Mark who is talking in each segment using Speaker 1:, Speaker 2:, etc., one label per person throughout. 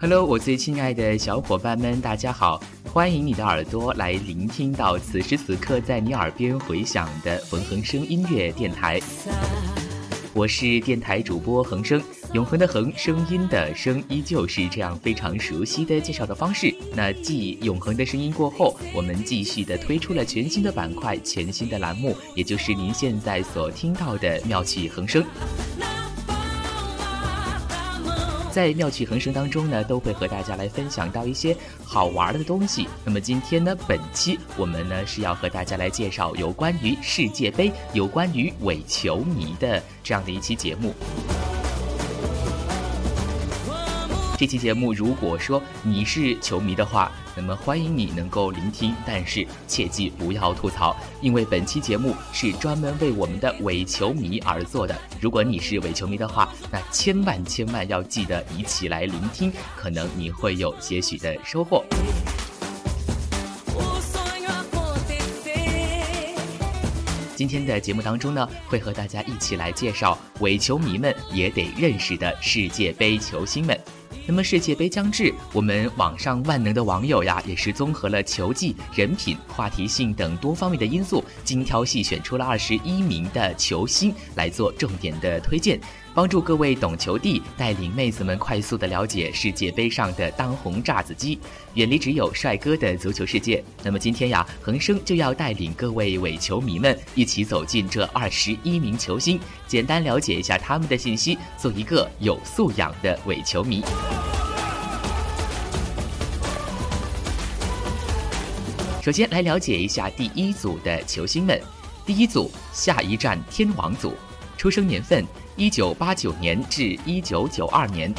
Speaker 1: Hello，我最亲爱的小伙伴们，大家好！欢迎你的耳朵来聆听到此时此刻在你耳边回响的冯恒生音乐电台。我是电台主播恒生，永恒的恒，声音的声，依旧是这样非常熟悉的介绍的方式。那继永恒的声音过后，我们继续的推出了全新的板块、全新的栏目，也就是您现在所听到的妙趣恒生。在妙趣横生当中呢，都会和大家来分享到一些好玩的东西。那么今天呢，本期我们呢是要和大家来介绍有关于世界杯、有关于伪球迷的这样的一期节目。这期节目，如果说你是球迷的话，那么欢迎你能够聆听，但是切记不要吐槽，因为本期节目是专门为我们的伪球迷而做的。如果你是伪球迷的话，那千万千万要记得一起来聆听，可能你会有些许的收获。今天的节目当中呢，会和大家一起来介绍伪球迷们也得认识的世界杯球星们。那么世界杯将至，我们网上万能的网友呀，也是综合了球技、人品、话题性等多方面的因素，精挑细选出了二十一名的球星来做重点的推荐。帮助各位懂球帝，带领妹子们快速的了解世界杯上的当红炸子鸡，远离只有帅哥的足球世界。那么今天呀，恒生就要带领各位伪球迷们一起走进这二十一名球星，简单了解一下他们的信息，做一个有素养的伪球迷。首先来了解一下第一组的球星们，第一组下一站天王组，出生年份。一九八九年至一九九二年，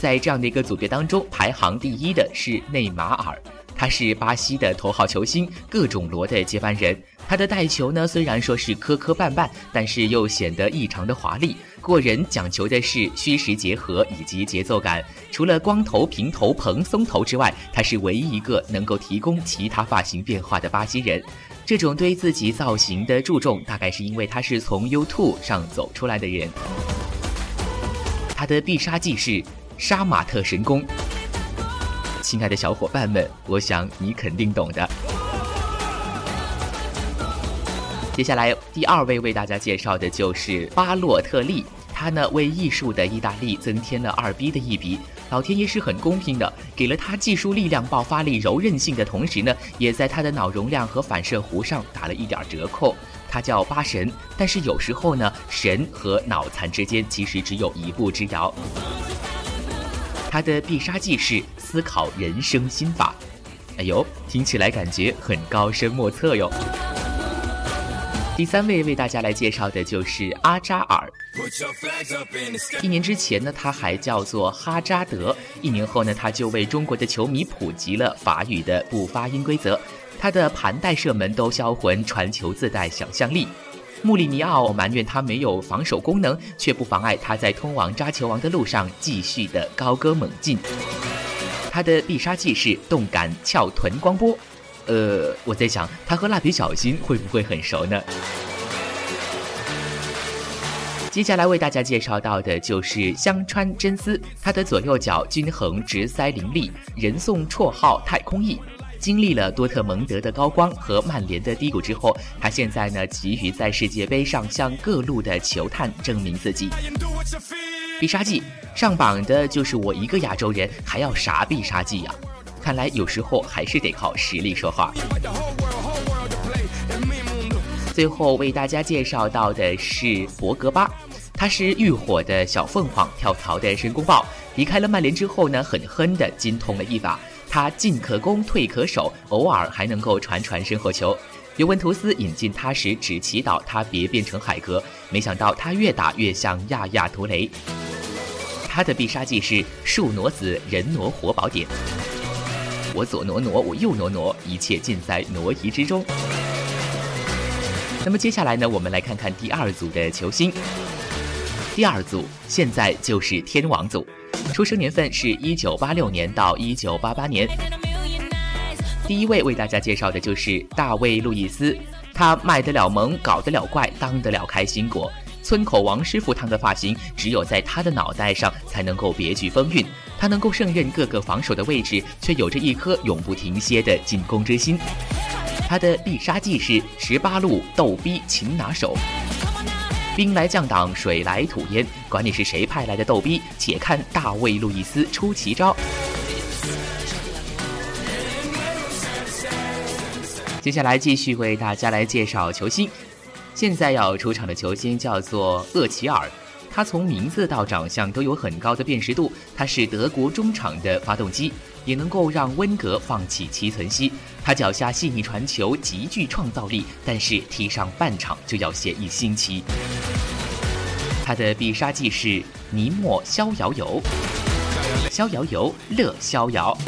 Speaker 1: 在这样的一个组别当中，排行第一的是内马尔，他是巴西的头号球星，各种罗的接班人。他的带球呢，虽然说是磕磕绊绊，但是又显得异常的华丽。过人讲求的是虚实结合以及节奏感。除了光头、平头、蓬松头之外，他是唯一一个能够提供其他发型变化的巴西人。这种对自己造型的注重，大概是因为他是从 YouTube 上走出来的人。他的必杀技是杀马特神功。亲爱的小伙伴们，我想你肯定懂的。接下来第二位为大家介绍的就是巴洛特利，他呢为艺术的意大利增添了二逼的一笔。老天爷是很公平的，给了他技术力量、爆发力、柔韧性的同时呢，也在他的脑容量和反射弧上打了一点折扣。他叫八神，但是有时候呢，神和脑残之间其实只有一步之遥。他的必杀技是思考人生心法，哎呦，听起来感觉很高深莫测哟。第三位为大家来介绍的就是阿扎尔。一年之前呢，他还叫做哈扎德。一年后呢，他就为中国的球迷普及了法语的不发音规则。他的盘带射门都销魂，传球自带想象力。穆里尼奥埋怨他没有防守功能，却不妨碍他在通往扎球王的路上继续的高歌猛进。他的必杀技是动感翘臀光波。呃，我在想，他和蜡笔小新会不会很熟呢？接下来为大家介绍到的就是香川真司，他的左右脚均衡，直塞凌厉，人送绰号“太空翼”。经历了多特蒙德的高光和曼联的低谷之后，他现在呢急于在世界杯上向各路的球探证明自己。必杀技上榜的就是我一个亚洲人，还要啥必杀技呀？看来有时候还是得靠实力说话。最后为大家介绍到的是博格巴，他是浴火的小凤凰，跳槽的申公豹。离开了曼联之后呢，狠狠的精通了一把。他进可攻，退可守，偶尔还能够传传身后球。尤文图斯引进他时，只祈祷他别变成海格，没想到他越打越像亚亚图雷。他的必杀技是树挪子，人挪活宝典。我左挪挪，我右挪挪，一切尽在挪移之中。那么接下来呢，我们来看看第二组的球星。第二组现在就是天王组，出生年份是一九八六年到一九八八年。第一位为大家介绍的就是大卫·路易斯，他卖得了萌，搞得了怪，当得了开心果。村口王师傅烫的发型，只有在他的脑袋上才能够别具风韵。他能够胜任各个防守的位置，却有着一颗永不停歇的进攻之心。他的必杀技是十八路逗逼擒拿手。兵来将挡，水来土掩，管你是谁派来的逗逼，且看大卫·路易斯出奇招。接下来继续为大家来介绍球星。现在要出场的球星叫做厄齐尔，他从名字到长相都有很高的辨识度。他是德国中场的发动机，也能够让温格放弃齐存西。他脚下细腻传球，极具创造力，但是踢上半场就要显一星期。他的必杀技是尼莫逍遥游，逍遥游乐逍遥。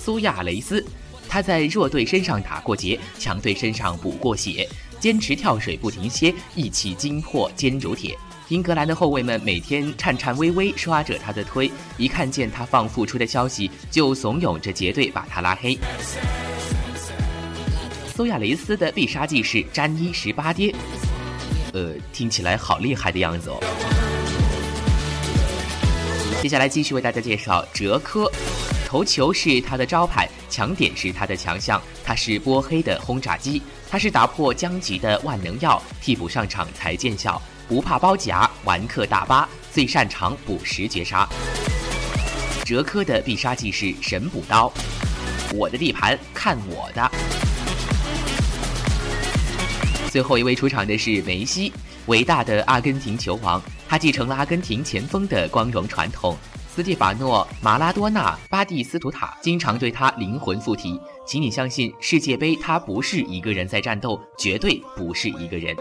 Speaker 1: 苏亚雷斯，他在弱队身上打过结，强队身上补过血，坚持跳水不停歇，一气精魄坚如铁。英格兰的后卫们每天颤颤巍巍刷着他的推，一看见他放复出的消息，就怂恿着结队把他拉黑。苏亚雷斯的必杀技是詹妮十八跌，呃，听起来好厉害的样子哦。接下来继续为大家介绍哲科，头球是他的招牌，强点是他的强项，他是波黑的轰炸机，他是打破僵局的万能药，替补上场才见效。不怕包夹，玩客大巴最擅长捕食绝杀。哲科的必杀技是神补刀，我的地盘看我的。最后一位出场的是梅西，伟大的阿根廷球王，他继承了阿根廷前锋的光荣传统。斯蒂法诺、马拉多纳、巴蒂斯图塔经常对他灵魂附体，请你相信，世界杯他不是一个人在战斗，绝对不是一个人。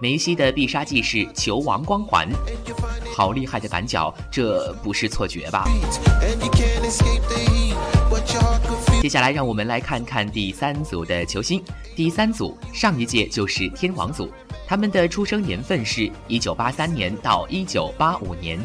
Speaker 1: 梅西的必杀技是球王光环，好厉害的赶脚，这不是错觉吧？接下来让我们来看看第三组的球星。第三组上一届就是天王组，他们的出生年份是一九八三年到一九八五年。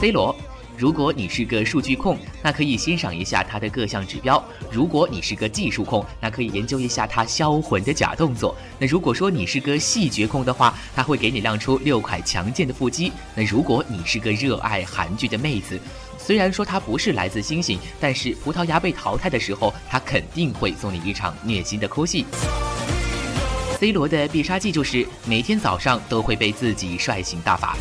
Speaker 1: C 罗。如果你是个数据控，那可以欣赏一下他的各项指标；如果你是个技术控，那可以研究一下他销魂的假动作。那如果说你是个细节控的话，他会给你亮出六块强健的腹肌。那如果你是个热爱韩剧的妹子，虽然说他不是来自星星，但是葡萄牙被淘汰的时候，他肯定会送你一场虐心的哭戏。C 罗的必杀技就是每天早上都会被自己帅醒大法。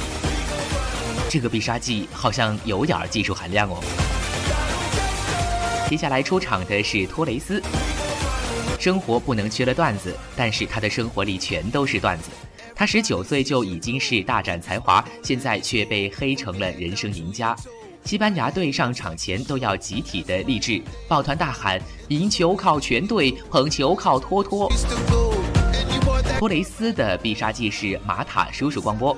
Speaker 1: 这个必杀技好像有点技术含量哦。接下来出场的是托雷斯，生活不能缺了段子，但是他的生活里全都是段子。他十九岁就已经是大展才华，现在却被黑成了人生赢家。西班牙队上场前都要集体的励志，抱团大喊：“赢球靠全队，捧球靠托托。”托雷斯的必杀技是马塔叔叔光波。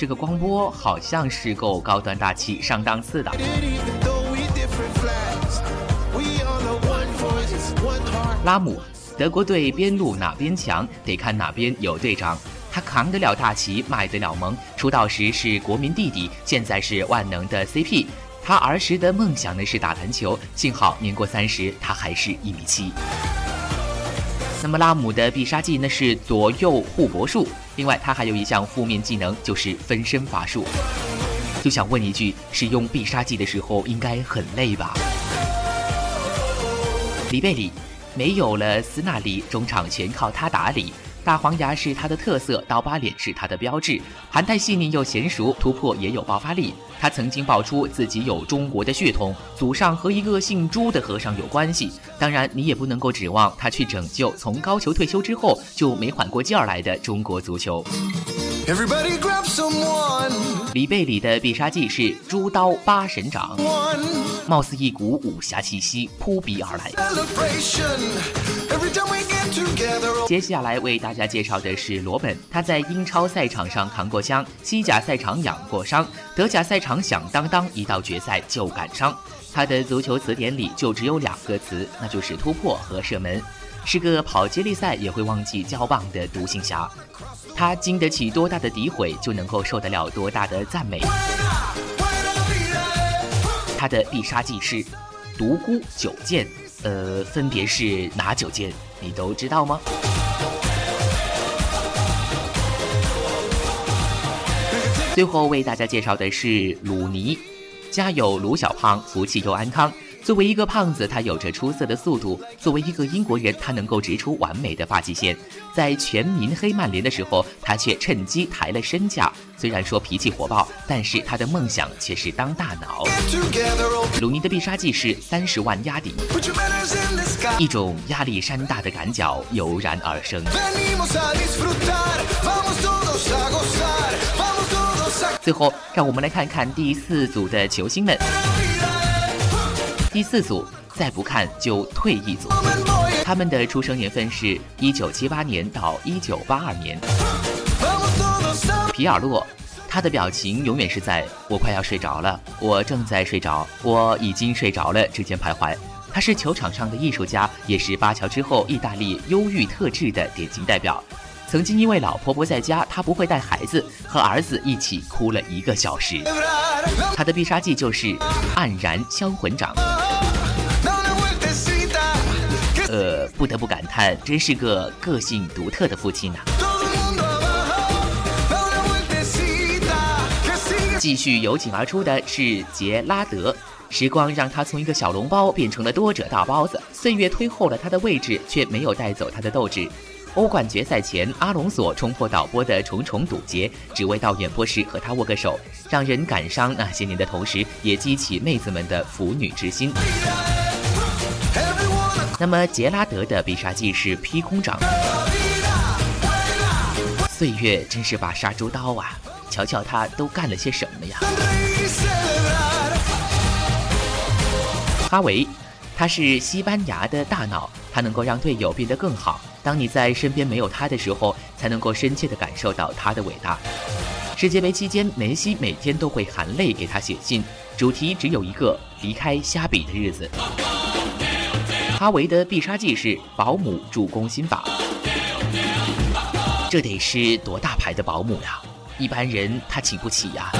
Speaker 1: 这个光波好像是够高端大气上档次的。拉姆，德国队边路哪边强，得看哪边有队长。他扛得了大旗，卖得了萌。出道时是国民弟弟，现在是万能的 CP。他儿时的梦想呢是打篮球，幸好年过三十，他还是一米七。那么拉姆的必杀技呢是左右互搏术，另外他还有一项负面技能就是分身法术。就想问一句，使用必杀技的时候应该很累吧？里贝里，没有了斯纳里，中场全靠他打理。大黄牙是他的特色，刀疤脸是他的标志。韩泰细腻又娴熟，突破也有爆发力。他曾经爆出自己有中国的血统，祖上和一个姓朱的和尚有关系。当然，你也不能够指望他去拯救从高球退休之后就没缓过劲儿来的中国足球。里贝里的必杀技是猪刀八神掌，貌似一股武侠气息扑鼻而来。接下来为大家介绍的是罗本，他在英超赛场上扛过枪，西甲赛场养过伤，德甲赛场响当当，一到决赛就感伤。他的足球词典里就只有两个词，那就是突破和射门。是个跑接力赛也会忘记交棒的独行侠，他经得起多大的诋毁，就能够受得了多大的赞美。他的必杀技是独孤九剑，呃，分别是哪九剑？你都知道吗？最后为大家介绍的是鲁尼，家有鲁小胖，福气又安康。作为一个胖子，他有着出色的速度；作为一个英国人，他能够直出完美的发际线。在全民黑曼联的时候，他却趁机抬了身价。虽然说脾气火爆，但是他的梦想却是当大脑。鲁尼的必杀技是三十万压顶，一种压力山大的赶脚油然而生。最后，让我们来看看第四组的球星们。第四组再不看就退役组，他们的出生年份是一九七八年到一九八二年。皮尔洛，他的表情永远是在我快要睡着了，我正在睡着，我已经睡着了之间徘徊。他是球场上的艺术家，也是巴乔之后意大利忧郁特质的典型代表。曾经因为老婆不在家，他不会带孩子，和儿子一起哭了一个小时。他的必杀技就是黯然销魂掌。不得不感叹，真是个个性独特的父亲呐。继续由井而出的是杰拉德，时光让他从一个小笼包变成了多者大包子，岁月推后了他的位置，却没有带走他的斗志。欧冠决赛前，阿隆索冲破导播的重重堵截，只为到演播室和他握个手，让人感伤那些年的同时，也激起妹子们的腐女之心。那么杰拉德的必杀技是劈空掌，岁月真是把杀猪刀啊！瞧瞧他都干了些什么呀？哈维，他是西班牙的大脑，他能够让队友变得更好。当你在身边没有他的时候，才能够深切地感受到他的伟大。世界杯期间，梅西每天都会含泪给他写信，主题只有一个：离开虾比的日子。哈维的必杀技是保姆助攻心法，这得是多大牌的保姆呀？一般人他请不起呀。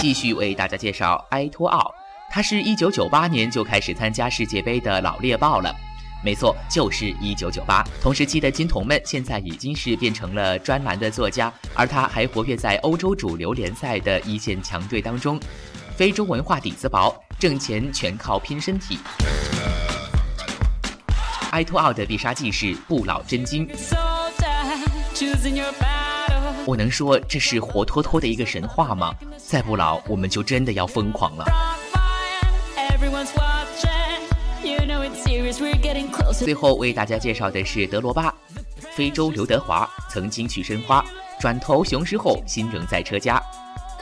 Speaker 1: 继续为大家介绍埃托奥，他是一九九八年就开始参加世界杯的老猎豹了，没错，就是一九九八。同时期的金童们现在已经是变成了专栏的作家，而他还活跃在欧洲主流联赛的一线强队当中。非洲文化底子薄。挣钱全靠拼身体。埃托奥的必杀技是不老真经，我能说这是活脱脱的一个神话吗？再不老，我们就真的要疯狂了。最后为大家介绍的是德罗巴，非洲刘德华，曾经去申花，转投雄狮后，心仍在车家。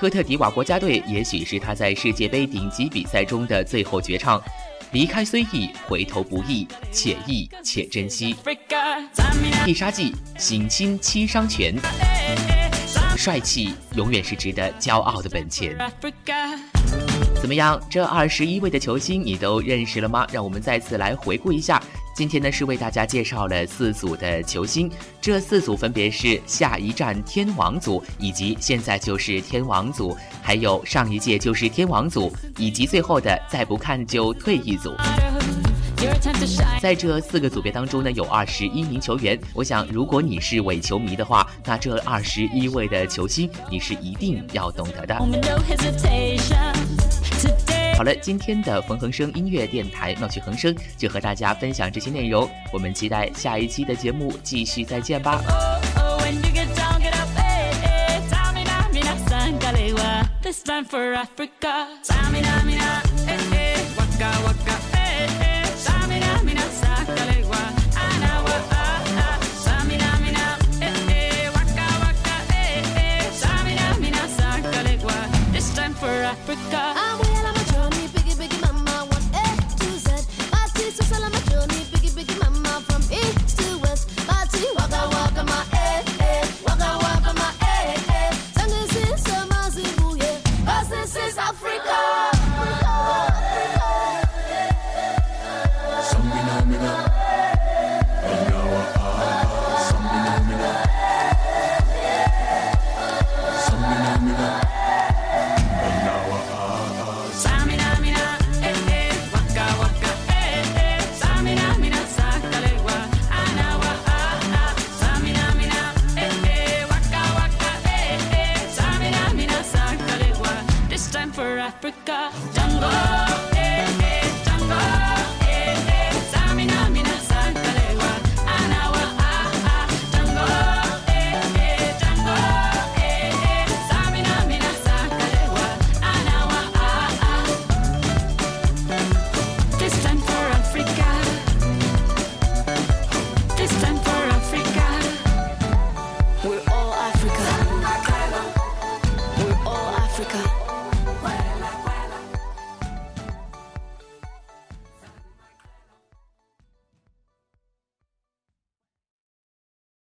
Speaker 1: 科特迪瓦国家队也许是他在世界杯顶级比赛中的最后绝唱。离开虽易，回头不易，且易且珍惜。必杀技：醒亲七伤拳。帅气永远是值得骄傲的本钱。怎么样？这二十一位的球星你都认识了吗？让我们再次来回顾一下。今天呢是为大家介绍了四组的球星，这四组分别是下一站天王组，以及现在就是天王组，还有上一届就是天王组，以及最后的再不看就退役组。在这四个组别当中呢，有二十一名球员。我想，如果你是伪球迷的话，那这二十一位的球星你是一定要懂得的。好了，今天的冯恒生音乐电台闹趣横生，就和大家分享这些内容。我们期待下一期的节目，继续再见吧。